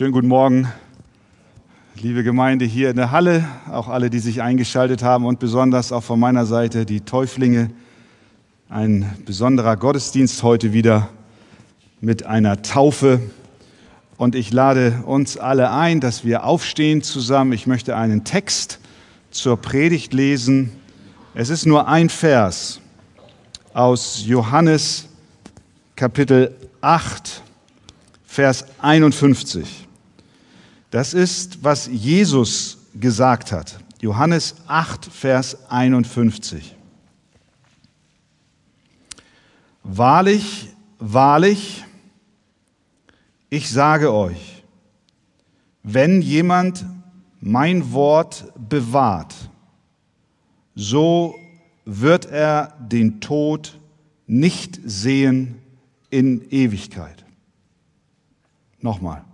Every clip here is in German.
Schönen guten Morgen, liebe Gemeinde hier in der Halle, auch alle, die sich eingeschaltet haben und besonders auch von meiner Seite die Täuflinge. Ein besonderer Gottesdienst heute wieder mit einer Taufe. Und ich lade uns alle ein, dass wir aufstehen zusammen. Ich möchte einen Text zur Predigt lesen. Es ist nur ein Vers aus Johannes Kapitel 8, Vers 51. Das ist, was Jesus gesagt hat. Johannes 8, Vers 51. Wahrlich, wahrlich, ich sage euch, wenn jemand mein Wort bewahrt, so wird er den Tod nicht sehen in Ewigkeit. Nochmal.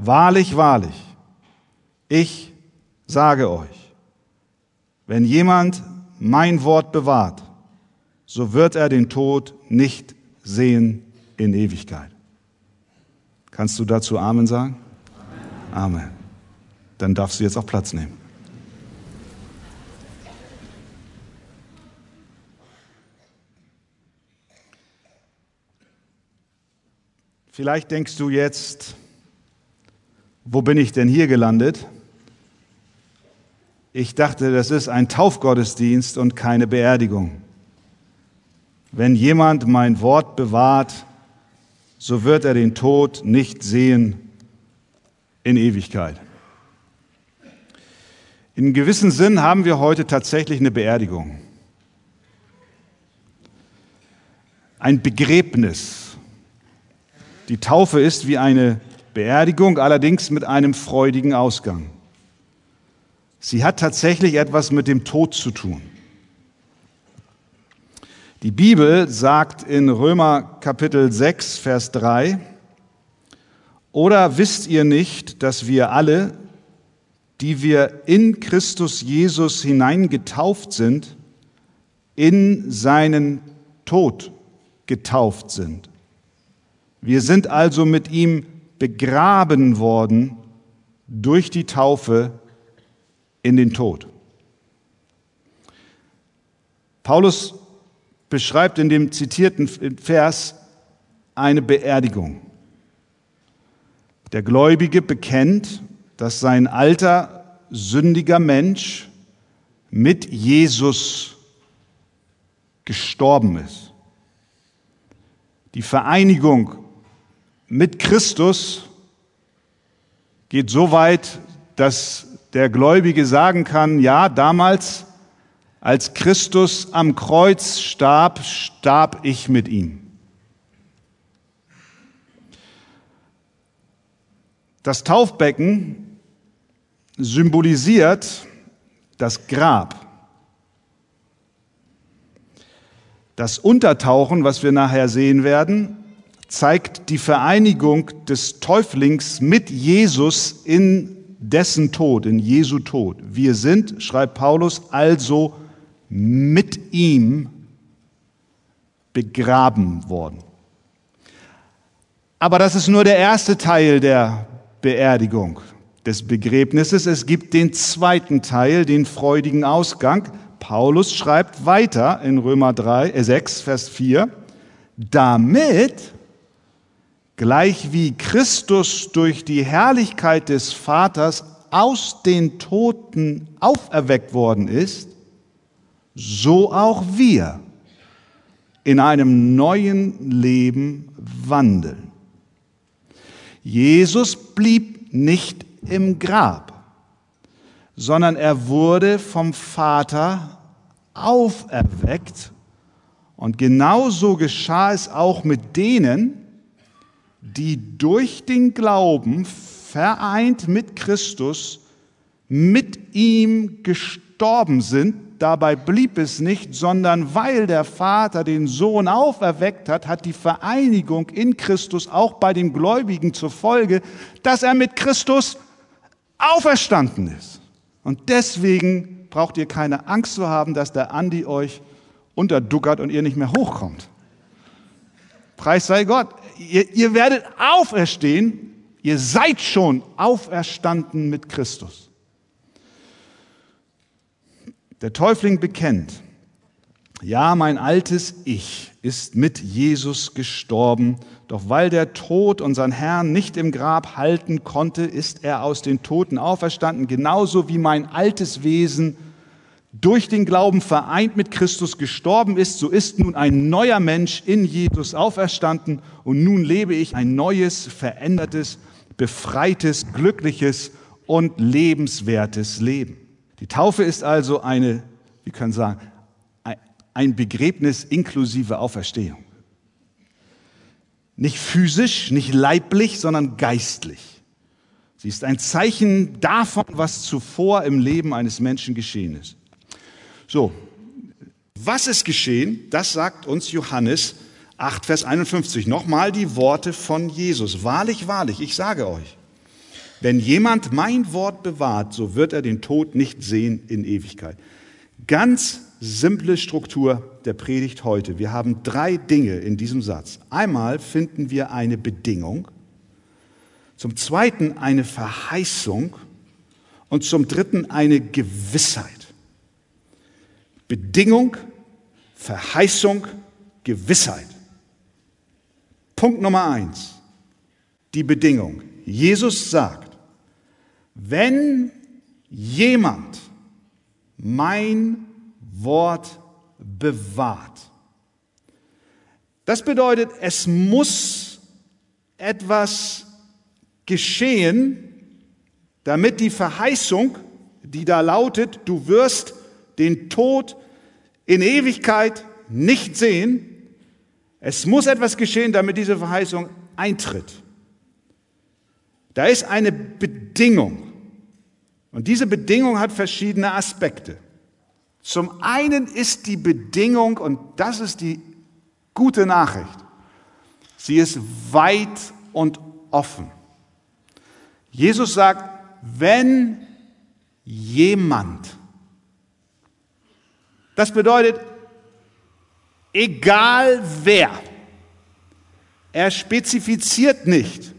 Wahrlich, wahrlich, ich sage euch, wenn jemand mein Wort bewahrt, so wird er den Tod nicht sehen in Ewigkeit. Kannst du dazu Amen sagen? Amen. Amen. Dann darfst du jetzt auch Platz nehmen. Vielleicht denkst du jetzt, wo bin ich denn hier gelandet? Ich dachte, das ist ein Taufgottesdienst und keine Beerdigung. Wenn jemand mein Wort bewahrt, so wird er den Tod nicht sehen in Ewigkeit. In gewissem Sinn haben wir heute tatsächlich eine Beerdigung. Ein Begräbnis die Taufe ist wie eine Beerdigung, allerdings mit einem freudigen Ausgang. Sie hat tatsächlich etwas mit dem Tod zu tun. Die Bibel sagt in Römer Kapitel 6, Vers 3, oder wisst ihr nicht, dass wir alle, die wir in Christus Jesus hineingetauft sind, in seinen Tod getauft sind? Wir sind also mit ihm begraben worden durch die Taufe in den Tod. Paulus beschreibt in dem zitierten Vers eine Beerdigung. Der Gläubige bekennt, dass sein alter, sündiger Mensch mit Jesus gestorben ist. Die Vereinigung mit Christus geht so weit, dass der Gläubige sagen kann, ja, damals, als Christus am Kreuz starb, starb ich mit ihm. Das Taufbecken symbolisiert das Grab. Das Untertauchen, was wir nachher sehen werden, zeigt die Vereinigung des Täuflings mit Jesus in dessen Tod, in Jesu Tod. Wir sind, schreibt Paulus, also mit ihm begraben worden. Aber das ist nur der erste Teil der Beerdigung, des Begräbnisses. Es gibt den zweiten Teil, den freudigen Ausgang. Paulus schreibt weiter in Römer 3, äh 6, Vers 4, damit gleich wie Christus durch die Herrlichkeit des Vaters aus den Toten auferweckt worden ist, so auch wir in einem neuen Leben wandeln. Jesus blieb nicht im Grab, sondern er wurde vom Vater auferweckt. Und genauso geschah es auch mit denen, die durch den Glauben vereint mit Christus mit ihm gestorben sind. Dabei blieb es nicht, sondern weil der Vater den Sohn auferweckt hat, hat die Vereinigung in Christus auch bei dem Gläubigen zur Folge, dass er mit Christus auferstanden ist. Und deswegen braucht ihr keine Angst zu haben, dass der Andi euch unterduckert und ihr nicht mehr hochkommt. Preis sei Gott. Ihr, ihr werdet auferstehen, Ihr seid schon auferstanden mit Christus. Der Täufling bekennt, ja, mein altes Ich ist mit Jesus gestorben, doch weil der Tod unseren Herrn nicht im Grab halten konnte, ist er aus den Toten auferstanden, genauso wie mein altes Wesen durch den Glauben vereint mit Christus gestorben ist, so ist nun ein neuer Mensch in Jesus auferstanden und nun lebe ich ein neues, verändertes, befreites, glückliches und lebenswertes Leben. Die Taufe ist also eine, wie können sagen, ein Begräbnis inklusive Auferstehung. Nicht physisch, nicht leiblich, sondern geistlich. Sie ist ein Zeichen davon, was zuvor im Leben eines Menschen geschehen ist. So, was ist geschehen? Das sagt uns Johannes 8, Vers 51. Nochmal die Worte von Jesus. Wahrlich, wahrlich, ich sage euch, wenn jemand mein Wort bewahrt, so wird er den Tod nicht sehen in Ewigkeit. Ganz simple Struktur der Predigt heute. Wir haben drei Dinge in diesem Satz. Einmal finden wir eine Bedingung, zum Zweiten eine Verheißung und zum Dritten eine Gewissheit. Bedingung, Verheißung, Gewissheit. Punkt Nummer eins, die Bedingung. Jesus sagt, wenn jemand mein Wort bewahrt. Das bedeutet, es muss etwas geschehen, damit die Verheißung, die da lautet, du wirst den Tod in Ewigkeit nicht sehen, es muss etwas geschehen, damit diese Verheißung eintritt. Da ist eine Bedingung. Und diese Bedingung hat verschiedene Aspekte. Zum einen ist die Bedingung, und das ist die gute Nachricht, sie ist weit und offen. Jesus sagt, wenn jemand, das bedeutet, egal wer, er spezifiziert nicht,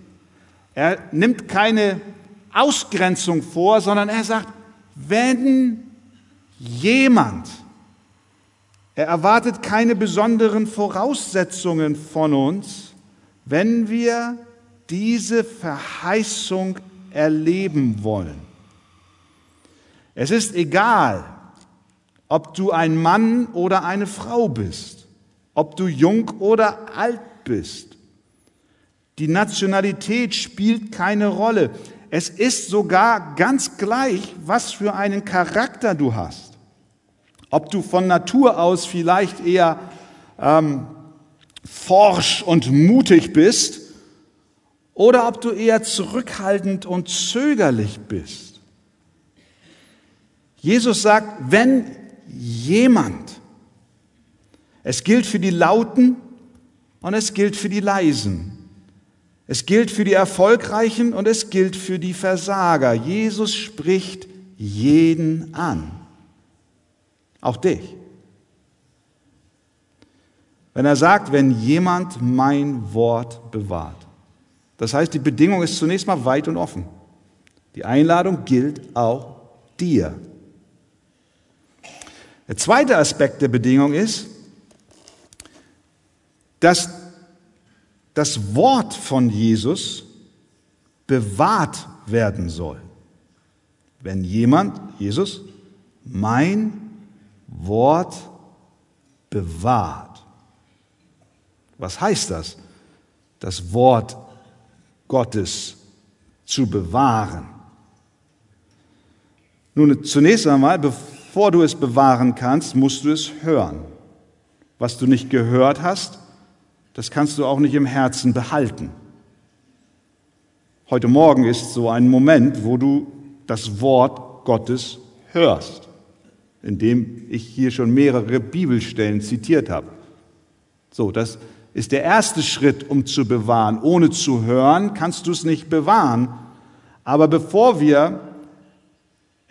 er nimmt keine Ausgrenzung vor, sondern er sagt, wenn jemand. Er erwartet keine besonderen Voraussetzungen von uns, wenn wir diese Verheißung erleben wollen. Es ist egal, ob du ein Mann oder eine Frau bist, ob du jung oder alt bist. Die Nationalität spielt keine Rolle. Es ist sogar ganz gleich, was für einen Charakter du hast. Ob du von Natur aus vielleicht eher ähm, forsch und mutig bist oder ob du eher zurückhaltend und zögerlich bist. Jesus sagt, wenn jemand, es gilt für die Lauten und es gilt für die Leisen. Es gilt für die Erfolgreichen und es gilt für die Versager. Jesus spricht jeden an. Auch dich. Wenn er sagt, wenn jemand mein Wort bewahrt. Das heißt, die Bedingung ist zunächst mal weit und offen. Die Einladung gilt auch dir. Der zweite Aspekt der Bedingung ist, dass das Wort von Jesus bewahrt werden soll. Wenn jemand, Jesus, mein Wort bewahrt. Was heißt das? Das Wort Gottes zu bewahren. Nun, zunächst einmal, bevor du es bewahren kannst, musst du es hören. Was du nicht gehört hast, das kannst du auch nicht im Herzen behalten. Heute Morgen ist so ein Moment, wo du das Wort Gottes hörst indem ich hier schon mehrere Bibelstellen zitiert habe. So, das ist der erste Schritt, um zu bewahren. Ohne zu hören kannst du es nicht bewahren. Aber bevor wir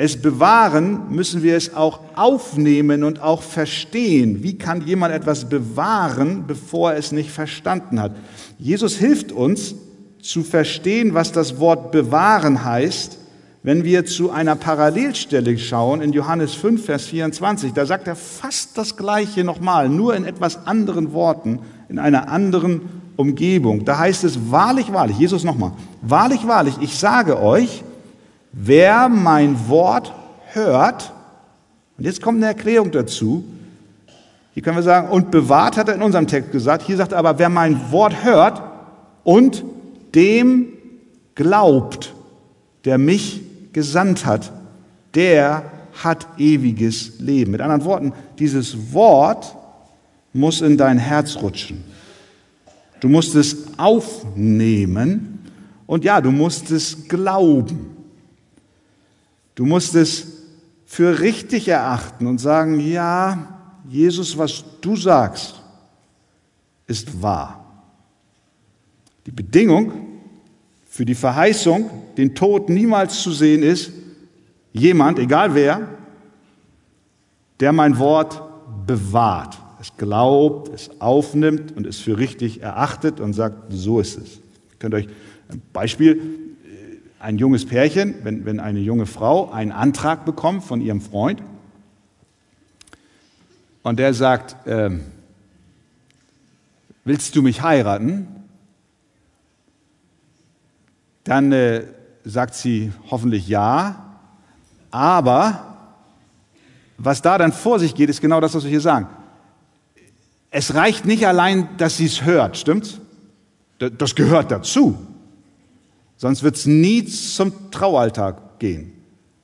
es bewahren, müssen wir es auch aufnehmen und auch verstehen. Wie kann jemand etwas bewahren, bevor er es nicht verstanden hat? Jesus hilft uns, zu verstehen, was das Wort bewahren heißt, wenn wir zu einer Parallelstelle schauen in Johannes 5, Vers 24. Da sagt er fast das Gleiche nochmal, nur in etwas anderen Worten, in einer anderen Umgebung. Da heißt es, wahrlich, wahrlich, Jesus nochmal, wahrlich, wahrlich, ich sage euch, wer mein Wort hört, und jetzt kommt eine Erklärung dazu, hier können wir sagen, und bewahrt hat er in unserem Text gesagt, hier sagt er aber, wer mein Wort hört und dem glaubt, der mich gesandt hat, der hat ewiges Leben. Mit anderen Worten, dieses Wort muss in dein Herz rutschen. Du musst es aufnehmen und ja, du musst es glauben. Du musst es für richtig erachten und sagen, ja, Jesus, was du sagst, ist wahr. Die Bedingung für die Verheißung, den Tod niemals zu sehen, ist jemand, egal wer, der mein Wort bewahrt es glaubt, es aufnimmt und es für richtig erachtet und sagt, so ist es. Ihr könnt euch ein Beispiel, ein junges Pärchen, wenn, wenn eine junge Frau einen Antrag bekommt von ihrem Freund und der sagt, äh, willst du mich heiraten? Dann äh, sagt sie hoffentlich ja, aber was da dann vor sich geht, ist genau das, was wir hier sagen es reicht nicht allein, dass sie es hört, stimmt's? Das gehört dazu. Sonst wird es nie zum Traualltag gehen.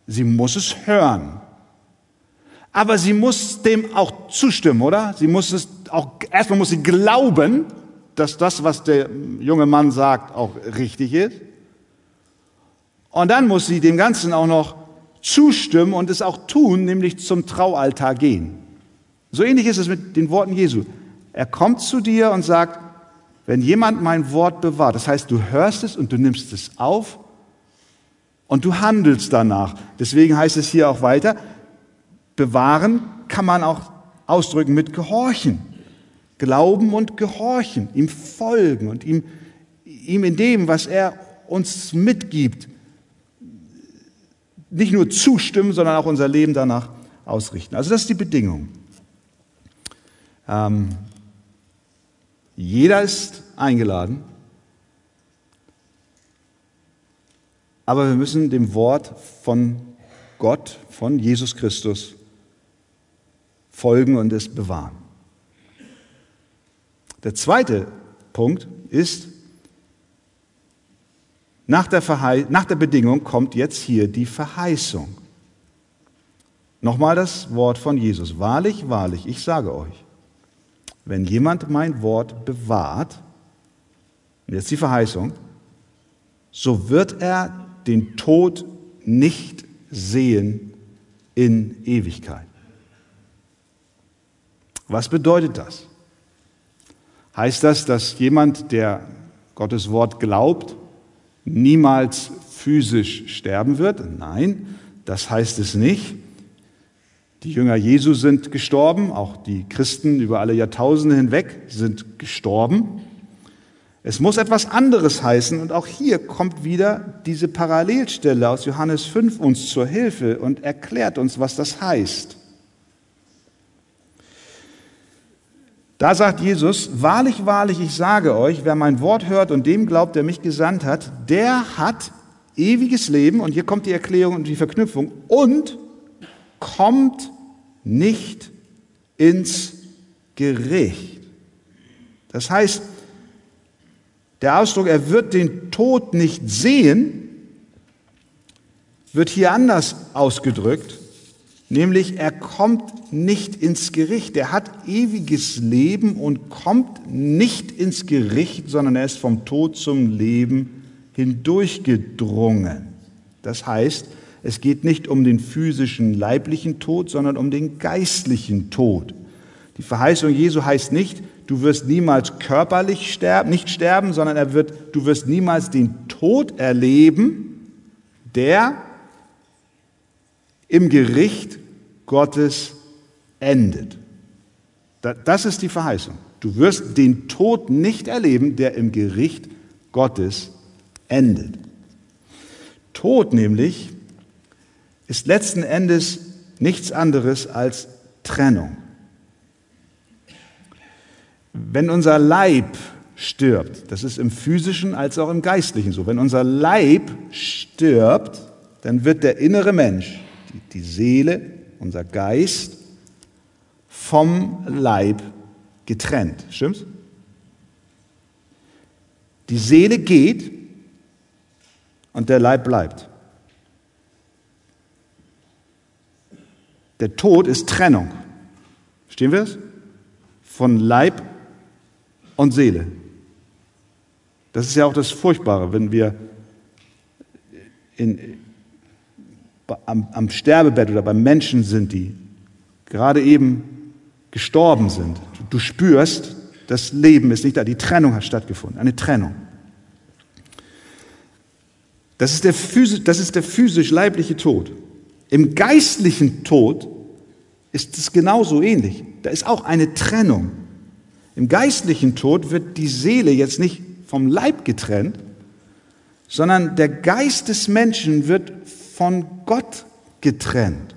Sie muss es hören. Aber sie muss dem auch zustimmen, oder? Sie muss es auch, erstmal muss sie glauben, dass das, was der junge Mann sagt, auch richtig ist. Und dann muss sie dem Ganzen auch noch zustimmen und es auch tun, nämlich zum Traualtar gehen. So ähnlich ist es mit den Worten Jesu. Er kommt zu dir und sagt, wenn jemand mein Wort bewahrt, das heißt, du hörst es und du nimmst es auf und du handelst danach. Deswegen heißt es hier auch weiter, bewahren kann man auch ausdrücken mit Gehorchen. Glauben und Gehorchen, ihm folgen und ihm, ihm in dem, was er uns mitgibt, nicht nur zustimmen, sondern auch unser Leben danach ausrichten. Also das ist die Bedingung. Ähm, jeder ist eingeladen, aber wir müssen dem Wort von Gott, von Jesus Christus folgen und es bewahren. Der zweite Punkt ist, nach der, nach der Bedingung kommt jetzt hier die Verheißung. Nochmal das Wort von Jesus. Wahrlich, wahrlich, ich sage euch, wenn jemand mein Wort bewahrt, und jetzt die Verheißung, so wird er den Tod nicht sehen in Ewigkeit. Was bedeutet das? Heißt das, dass jemand, der Gottes Wort glaubt, niemals physisch sterben wird? Nein, das heißt es nicht. Die Jünger Jesu sind gestorben, auch die Christen über alle Jahrtausende hinweg sind gestorben. Es muss etwas anderes heißen und auch hier kommt wieder diese Parallelstelle aus Johannes 5 uns zur Hilfe und erklärt uns, was das heißt. Da sagt Jesus, wahrlich, wahrlich, ich sage euch, wer mein Wort hört und dem glaubt, der mich gesandt hat, der hat ewiges Leben, und hier kommt die Erklärung und die Verknüpfung, und kommt nicht ins Gericht. Das heißt, der Ausdruck, er wird den Tod nicht sehen, wird hier anders ausgedrückt, nämlich er kommt nicht ins Gericht. Er hat ewiges Leben und kommt nicht ins Gericht, sondern er ist vom Tod zum Leben hindurchgedrungen. Das heißt, es geht nicht um den physischen, leiblichen Tod, sondern um den geistlichen Tod. Die Verheißung Jesu heißt nicht, du wirst niemals körperlich sterben, nicht sterben, sondern er wird, du wirst niemals den Tod erleben, der im Gericht Gottes endet. Das ist die Verheißung. Du wirst den Tod nicht erleben, der im Gericht Gottes endet. Tod nämlich ist letzten Endes nichts anderes als Trennung. Wenn unser Leib stirbt, das ist im physischen als auch im geistlichen so, wenn unser Leib stirbt, dann wird der innere Mensch, die Seele, unser Geist vom Leib getrennt. Stimmt's? Die Seele geht und der Leib bleibt. Der Tod ist Trennung. Verstehen wir es? Von Leib und Seele. Das ist ja auch das Furchtbare, wenn wir in, am, am Sterbebett oder beim Menschen sind, die gerade eben gestorben sind. Du spürst, das Leben ist nicht da, die Trennung hat stattgefunden, eine Trennung. Das ist der, physisch, das ist der physisch-leibliche Tod. Im geistlichen Tod ist es genauso ähnlich. Da ist auch eine Trennung. Im geistlichen Tod wird die Seele jetzt nicht vom Leib getrennt, sondern der Geist des Menschen wird von Gott getrennt.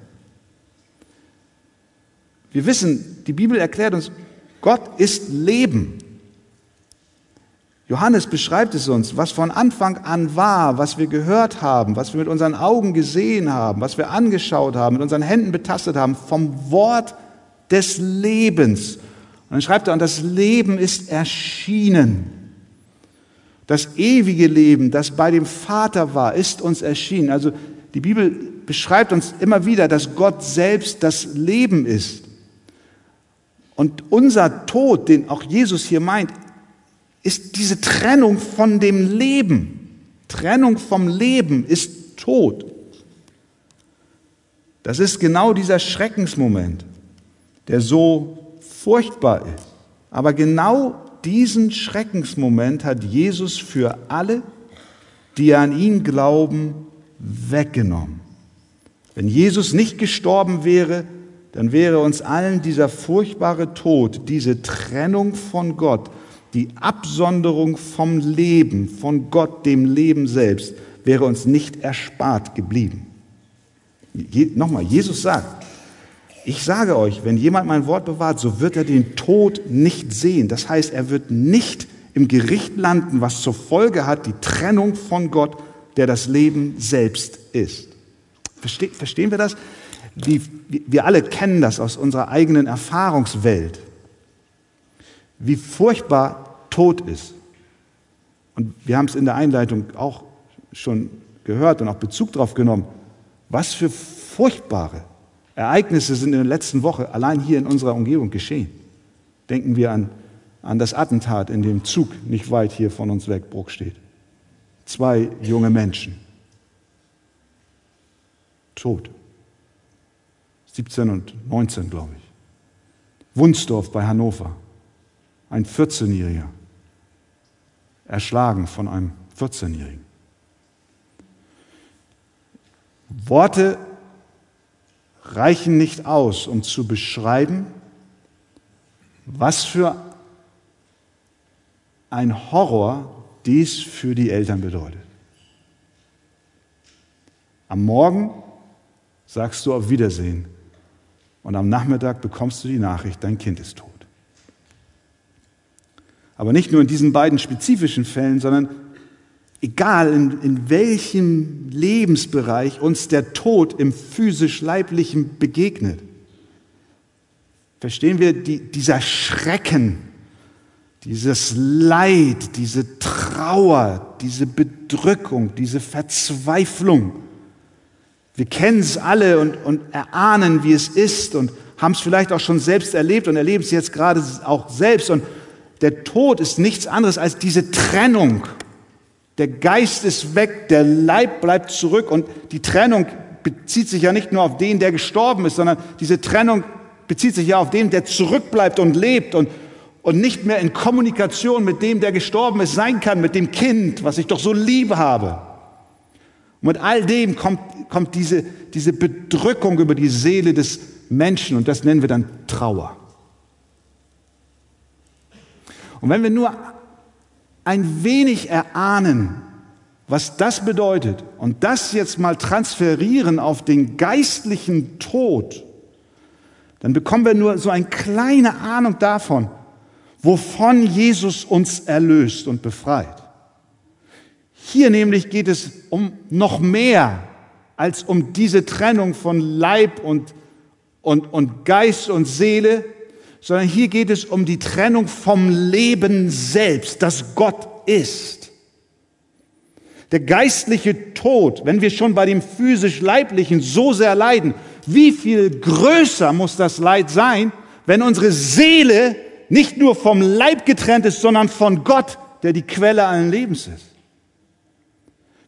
Wir wissen, die Bibel erklärt uns, Gott ist Leben. Johannes beschreibt es uns, was von Anfang an war, was wir gehört haben, was wir mit unseren Augen gesehen haben, was wir angeschaut haben, mit unseren Händen betastet haben, vom Wort des Lebens. Und dann schreibt er, und das Leben ist erschienen. Das ewige Leben, das bei dem Vater war, ist uns erschienen. Also die Bibel beschreibt uns immer wieder, dass Gott selbst das Leben ist. Und unser Tod, den auch Jesus hier meint, ist diese Trennung von dem Leben. Trennung vom Leben ist Tod. Das ist genau dieser Schreckensmoment, der so furchtbar ist. Aber genau diesen Schreckensmoment hat Jesus für alle, die an ihn glauben, weggenommen. Wenn Jesus nicht gestorben wäre, dann wäre uns allen dieser furchtbare Tod, diese Trennung von Gott, die Absonderung vom Leben, von Gott, dem Leben selbst, wäre uns nicht erspart geblieben. Je, Nochmal, Jesus sagt, ich sage euch, wenn jemand mein Wort bewahrt, so wird er den Tod nicht sehen. Das heißt, er wird nicht im Gericht landen, was zur Folge hat die Trennung von Gott, der das Leben selbst ist. Verste, verstehen wir das? Die, wir alle kennen das aus unserer eigenen Erfahrungswelt wie furchtbar Tod ist. Und wir haben es in der Einleitung auch schon gehört und auch Bezug darauf genommen. Was für furchtbare Ereignisse sind in der letzten Woche allein hier in unserer Umgebung geschehen. Denken wir an, an das Attentat in dem Zug nicht weit hier von uns weg, Bruck steht. Zwei junge Menschen. Tot. 17 und 19, glaube ich. Wunsdorf bei Hannover ein 14-Jähriger, erschlagen von einem 14-Jährigen. Worte reichen nicht aus, um zu beschreiben, was für ein Horror dies für die Eltern bedeutet. Am Morgen sagst du auf Wiedersehen und am Nachmittag bekommst du die Nachricht, dein Kind ist tot. Aber nicht nur in diesen beiden spezifischen Fällen, sondern egal in, in welchem Lebensbereich uns der Tod im physisch-leiblichen begegnet. Verstehen wir die, dieser Schrecken, dieses Leid, diese Trauer, diese Bedrückung, diese Verzweiflung. Wir kennen es alle und, und erahnen, wie es ist und haben es vielleicht auch schon selbst erlebt und erleben es jetzt gerade auch selbst. Und der Tod ist nichts anderes als diese Trennung. Der Geist ist weg, der Leib bleibt zurück und die Trennung bezieht sich ja nicht nur auf den, der gestorben ist, sondern diese Trennung bezieht sich ja auf den, der zurückbleibt und lebt und, und nicht mehr in Kommunikation mit dem, der gestorben ist, sein kann, mit dem Kind, was ich doch so lieb habe. Und mit all dem kommt, kommt diese, diese Bedrückung über die Seele des Menschen und das nennen wir dann Trauer. Und wenn wir nur ein wenig erahnen, was das bedeutet und das jetzt mal transferieren auf den geistlichen Tod, dann bekommen wir nur so eine kleine Ahnung davon, wovon Jesus uns erlöst und befreit. Hier nämlich geht es um noch mehr als um diese Trennung von Leib und, und, und Geist und Seele, sondern hier geht es um die Trennung vom Leben selbst, das Gott ist. Der geistliche Tod, wenn wir schon bei dem physisch-leiblichen so sehr leiden, wie viel größer muss das Leid sein, wenn unsere Seele nicht nur vom Leib getrennt ist, sondern von Gott, der die Quelle allen Lebens ist.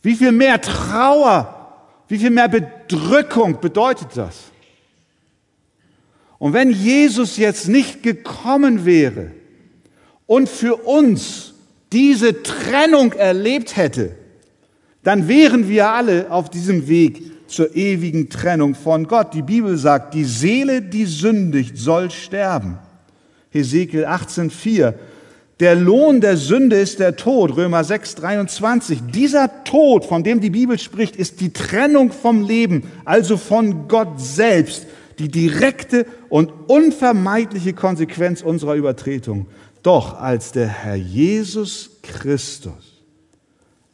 Wie viel mehr Trauer, wie viel mehr Bedrückung bedeutet das? Und wenn Jesus jetzt nicht gekommen wäre und für uns diese Trennung erlebt hätte, dann wären wir alle auf diesem Weg zur ewigen Trennung von Gott. Die Bibel sagt, die Seele, die sündigt, soll sterben. Hesekiel 18,4. Der Lohn der Sünde ist der Tod, Römer 6, 23. Dieser Tod, von dem die Bibel spricht, ist die Trennung vom Leben, also von Gott selbst, die direkte und unvermeidliche Konsequenz unserer Übertretung. Doch als der Herr Jesus Christus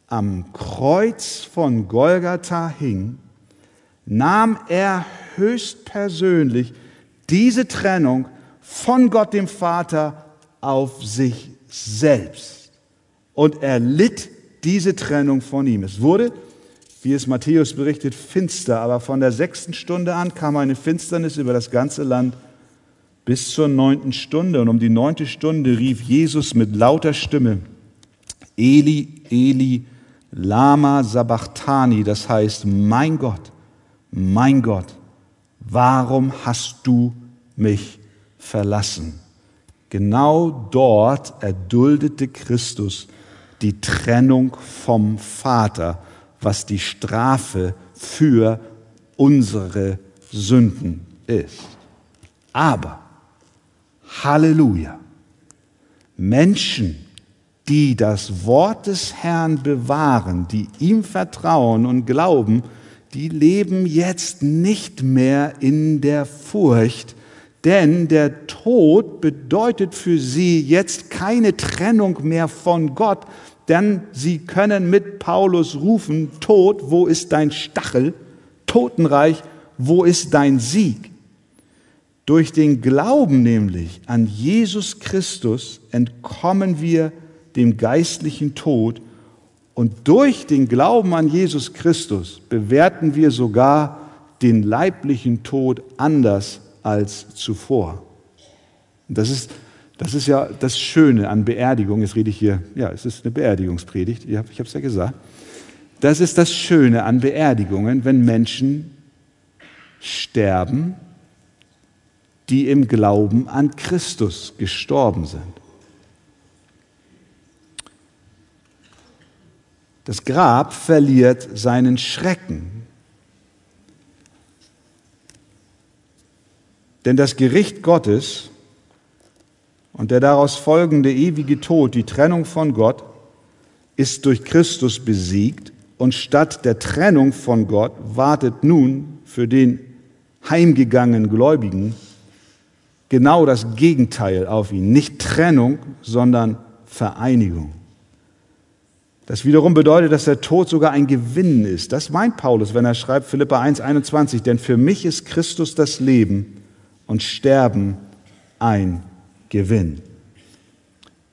am Kreuz von Golgatha hing, nahm er höchstpersönlich diese Trennung von Gott dem Vater auf sich selbst. Und er litt diese Trennung von ihm. Es wurde, wie es Matthäus berichtet, finster, aber von der sechsten Stunde an kam eine Finsternis über das ganze Land bis zur neunten Stunde. Und um die neunte Stunde rief Jesus mit lauter Stimme, Eli, Eli, Lama Sabachthani, das heißt, mein Gott, mein Gott, warum hast du mich verlassen? Genau dort erduldete Christus die Trennung vom Vater, was die Strafe für unsere Sünden ist. Aber, Halleluja, Menschen, die das Wort des Herrn bewahren, die ihm vertrauen und glauben, die leben jetzt nicht mehr in der Furcht, denn der Tod bedeutet für sie jetzt keine Trennung mehr von Gott, denn sie können mit Paulus rufen, Tod, wo ist dein Stachel? Totenreich, wo ist dein Sieg? Durch den Glauben nämlich an Jesus Christus entkommen wir dem geistlichen Tod und durch den Glauben an Jesus Christus bewerten wir sogar den leiblichen Tod anders als zuvor. Das ist, das ist ja das Schöne an Beerdigung. Jetzt rede ich hier, ja, es ist eine Beerdigungspredigt, ich habe es ja gesagt. Das ist das Schöne an Beerdigungen, wenn Menschen sterben, die im Glauben an Christus gestorben sind. Das Grab verliert seinen Schrecken. Denn das Gericht Gottes und der daraus folgende ewige Tod, die Trennung von Gott, ist durch Christus besiegt und statt der Trennung von Gott wartet nun für den heimgegangenen Gläubigen genau das Gegenteil auf ihn. Nicht Trennung, sondern Vereinigung. Das wiederum bedeutet, dass der Tod sogar ein Gewinn ist. Das meint Paulus, wenn er schreibt Philippa 1, 21, denn für mich ist Christus das Leben und Sterben ein Gewinn.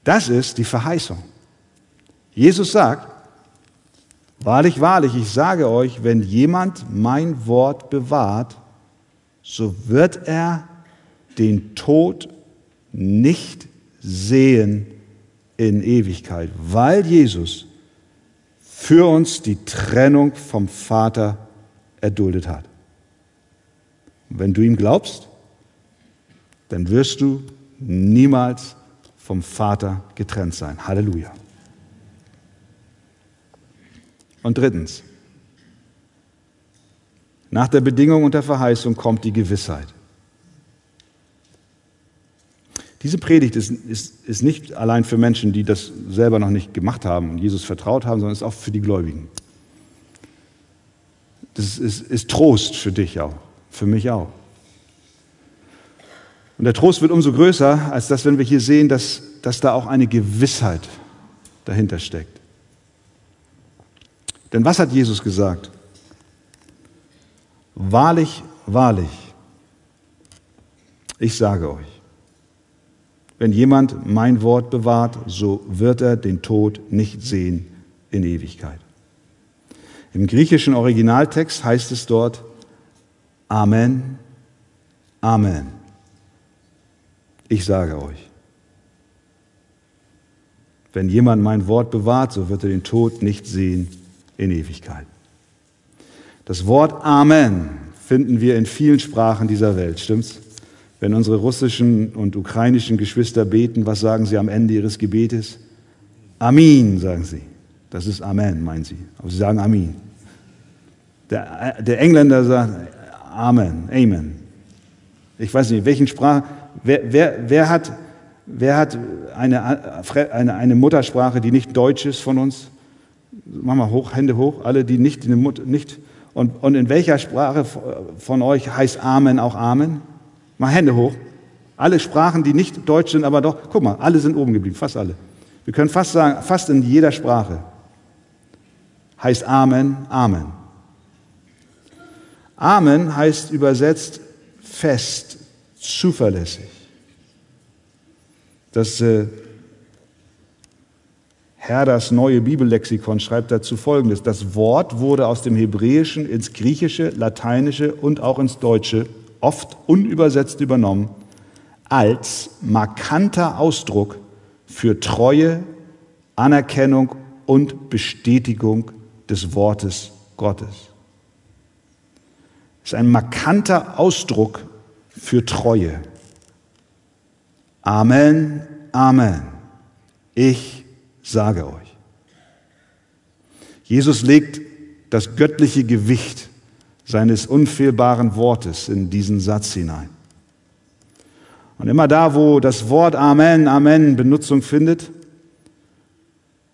Das ist die Verheißung. Jesus sagt, wahrlich, wahrlich, ich sage euch, wenn jemand mein Wort bewahrt, so wird er den Tod nicht sehen in Ewigkeit, weil Jesus für uns die Trennung vom Vater erduldet hat. Wenn du ihm glaubst, dann wirst du niemals vom Vater getrennt sein. Halleluja. Und drittens, nach der Bedingung und der Verheißung kommt die Gewissheit. Diese Predigt ist, ist, ist nicht allein für Menschen, die das selber noch nicht gemacht haben und Jesus vertraut haben, sondern ist auch für die Gläubigen. Das ist, ist Trost für dich auch, für mich auch. Und der Trost wird umso größer, als dass, wenn wir hier sehen, dass, dass da auch eine Gewissheit dahinter steckt. Denn was hat Jesus gesagt? Wahrlich, wahrlich, ich sage euch, wenn jemand mein Wort bewahrt, so wird er den Tod nicht sehen in Ewigkeit. Im griechischen Originaltext heißt es dort Amen, Amen. Ich sage euch, wenn jemand mein Wort bewahrt, so wird er den Tod nicht sehen in Ewigkeit. Das Wort Amen finden wir in vielen Sprachen dieser Welt, stimmt's? Wenn unsere russischen und ukrainischen Geschwister beten, was sagen sie am Ende ihres Gebetes? Amin, sagen sie. Das ist Amen, meinen sie. Aber sie sagen Amin. Der, der Engländer sagt Amen, Amen. Ich weiß nicht, welchen Sprache, wer, wer, wer hat, wer hat eine, eine, eine Muttersprache, die nicht Deutsch ist von uns? Mach mal hoch, Hände hoch, alle, die nicht, nicht und, und in welcher Sprache von euch heißt Amen auch Amen? Mal Hände hoch. Alle Sprachen, die nicht deutsch sind, aber doch, guck mal, alle sind oben geblieben, fast alle. Wir können fast sagen, fast in jeder Sprache heißt Amen, Amen. Amen heißt übersetzt fest, zuverlässig. Das äh, Herders neue Bibellexikon schreibt dazu Folgendes. Das Wort wurde aus dem Hebräischen ins Griechische, Lateinische und auch ins Deutsche oft unübersetzt übernommen, als markanter Ausdruck für Treue, Anerkennung und Bestätigung des Wortes Gottes. Ist ein markanter Ausdruck für Treue. Amen, Amen. Ich sage euch. Jesus legt das göttliche Gewicht seines unfehlbaren Wortes in diesen Satz hinein. Und immer da, wo das Wort Amen, Amen Benutzung findet,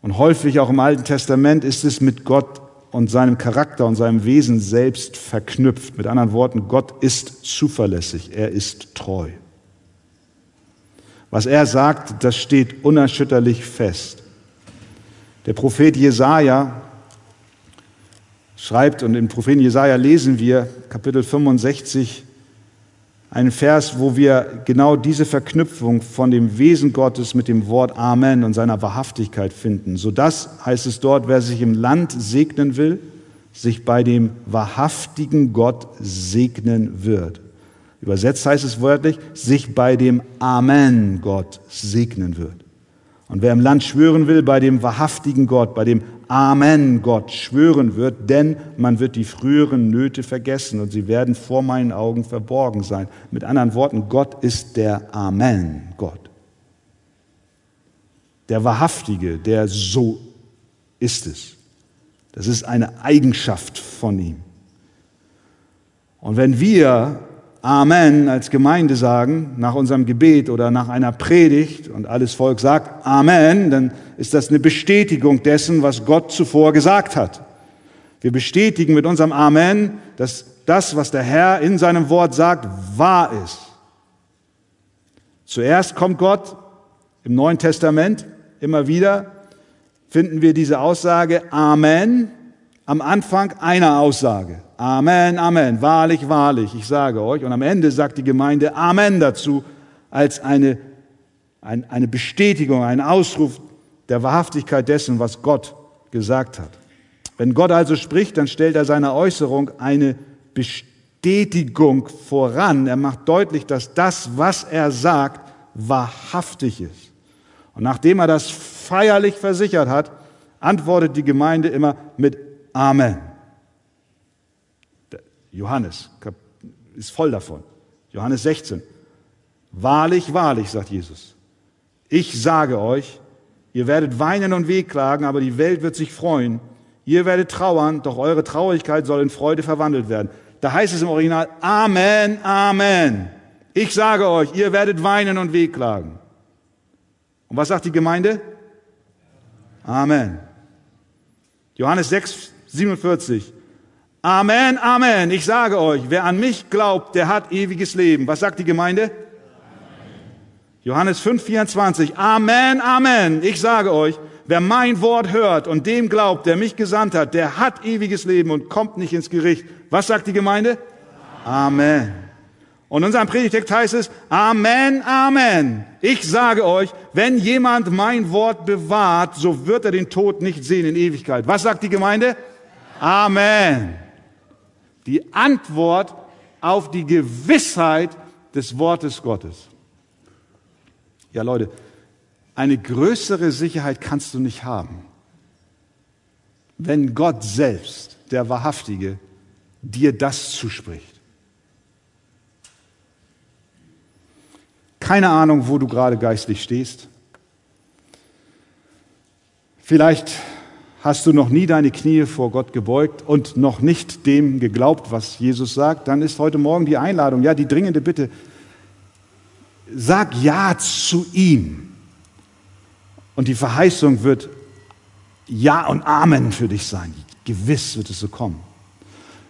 und häufig auch im Alten Testament, ist es mit Gott und seinem Charakter und seinem Wesen selbst verknüpft. Mit anderen Worten, Gott ist zuverlässig, er ist treu. Was er sagt, das steht unerschütterlich fest. Der Prophet Jesaja schreibt, und im Propheten Jesaja lesen wir, Kapitel 65, einen Vers, wo wir genau diese Verknüpfung von dem Wesen Gottes mit dem Wort Amen und seiner Wahrhaftigkeit finden. So das heißt es dort, wer sich im Land segnen will, sich bei dem wahrhaftigen Gott segnen wird. Übersetzt heißt es wörtlich, sich bei dem Amen Gott segnen wird. Und wer im Land schwören will, bei dem wahrhaftigen Gott, bei dem Amen Gott schwören wird, denn man wird die früheren Nöte vergessen und sie werden vor meinen Augen verborgen sein. Mit anderen Worten, Gott ist der Amen Gott. Der Wahrhaftige, der so ist es. Das ist eine Eigenschaft von ihm. Und wenn wir Amen als Gemeinde sagen, nach unserem Gebet oder nach einer Predigt und alles Volk sagt Amen, dann ist das eine Bestätigung dessen, was Gott zuvor gesagt hat. Wir bestätigen mit unserem Amen, dass das, was der Herr in seinem Wort sagt, wahr ist. Zuerst kommt Gott im Neuen Testament immer wieder, finden wir diese Aussage Amen am Anfang einer Aussage. Amen, Amen, wahrlich, wahrlich, ich sage euch. Und am Ende sagt die Gemeinde Amen dazu als eine, eine Bestätigung, ein Ausruf der Wahrhaftigkeit dessen, was Gott gesagt hat. Wenn Gott also spricht, dann stellt er seiner Äußerung eine Bestätigung voran. Er macht deutlich, dass das, was er sagt, wahrhaftig ist. Und nachdem er das feierlich versichert hat, antwortet die Gemeinde immer mit Amen. Johannes ist voll davon. Johannes 16. Wahrlich, wahrlich, sagt Jesus. Ich sage euch, ihr werdet weinen und wehklagen, aber die Welt wird sich freuen. Ihr werdet trauern, doch eure Traurigkeit soll in Freude verwandelt werden. Da heißt es im Original, Amen, Amen. Ich sage euch, ihr werdet weinen und wehklagen. Und was sagt die Gemeinde? Amen. Johannes 6, 47. Amen, Amen. Ich sage euch, wer an mich glaubt, der hat ewiges Leben. Was sagt die Gemeinde? Johannes 5, 24. Amen, Amen. Ich sage euch, wer mein Wort hört und dem glaubt, der mich gesandt hat, der hat ewiges Leben und kommt nicht ins Gericht. Was sagt die Gemeinde? Amen. Und in unserem Predigtext heißt es, Amen, Amen. Ich sage euch, wenn jemand mein Wort bewahrt, so wird er den Tod nicht sehen in Ewigkeit. Was sagt die Gemeinde? Amen. Die Antwort auf die Gewissheit des Wortes Gottes. Ja, Leute, eine größere Sicherheit kannst du nicht haben, wenn Gott selbst, der Wahrhaftige, dir das zuspricht. Keine Ahnung, wo du gerade geistlich stehst. Vielleicht hast du noch nie deine Knie vor Gott gebeugt und noch nicht dem geglaubt, was Jesus sagt. Dann ist heute Morgen die Einladung, ja, die dringende Bitte. Sag Ja zu ihm. Und die Verheißung wird Ja und Amen für dich sein. Gewiss wird es so kommen.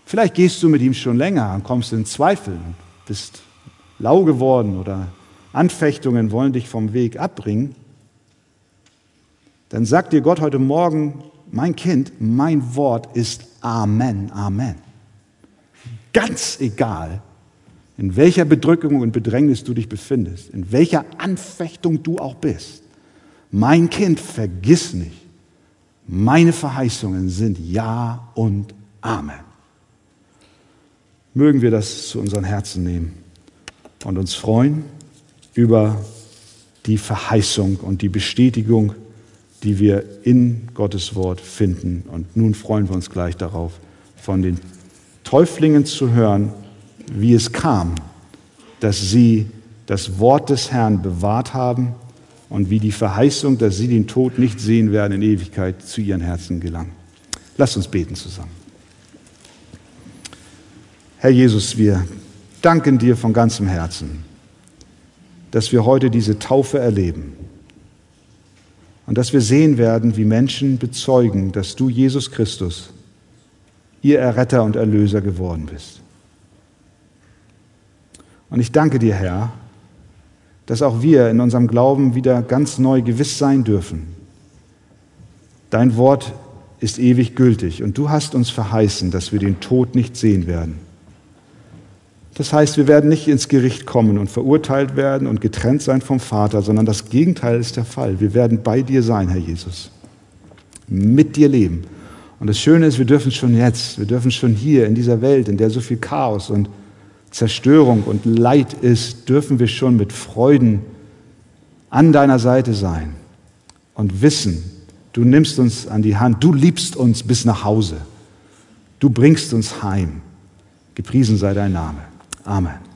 Vielleicht gehst du mit ihm schon länger und kommst in Zweifel bist lau geworden oder Anfechtungen wollen dich vom Weg abbringen, dann sagt dir Gott heute Morgen, mein Kind, mein Wort ist Amen, Amen. Ganz egal, in welcher Bedrückung und Bedrängnis du dich befindest, in welcher Anfechtung du auch bist. Mein Kind, vergiss nicht, meine Verheißungen sind Ja und Amen. Mögen wir das zu unseren Herzen nehmen und uns freuen über die Verheißung und die Bestätigung, die wir in Gottes Wort finden. Und nun freuen wir uns gleich darauf, von den Täuflingen zu hören, wie es kam, dass sie das Wort des Herrn bewahrt haben und wie die Verheißung, dass sie den Tod nicht sehen werden in Ewigkeit, zu ihren Herzen gelang. Lasst uns beten zusammen. Herr Jesus, wir danken dir von ganzem Herzen dass wir heute diese Taufe erleben und dass wir sehen werden, wie Menschen bezeugen, dass du, Jesus Christus, ihr Erretter und Erlöser geworden bist. Und ich danke dir, Herr, dass auch wir in unserem Glauben wieder ganz neu gewiss sein dürfen. Dein Wort ist ewig gültig und du hast uns verheißen, dass wir den Tod nicht sehen werden. Das heißt, wir werden nicht ins Gericht kommen und verurteilt werden und getrennt sein vom Vater, sondern das Gegenteil ist der Fall. Wir werden bei dir sein, Herr Jesus. Mit dir leben. Und das Schöne ist, wir dürfen schon jetzt, wir dürfen schon hier in dieser Welt, in der so viel Chaos und Zerstörung und Leid ist, dürfen wir schon mit Freuden an deiner Seite sein und wissen, du nimmst uns an die Hand, du liebst uns bis nach Hause, du bringst uns heim. Gepriesen sei dein Name. Amen.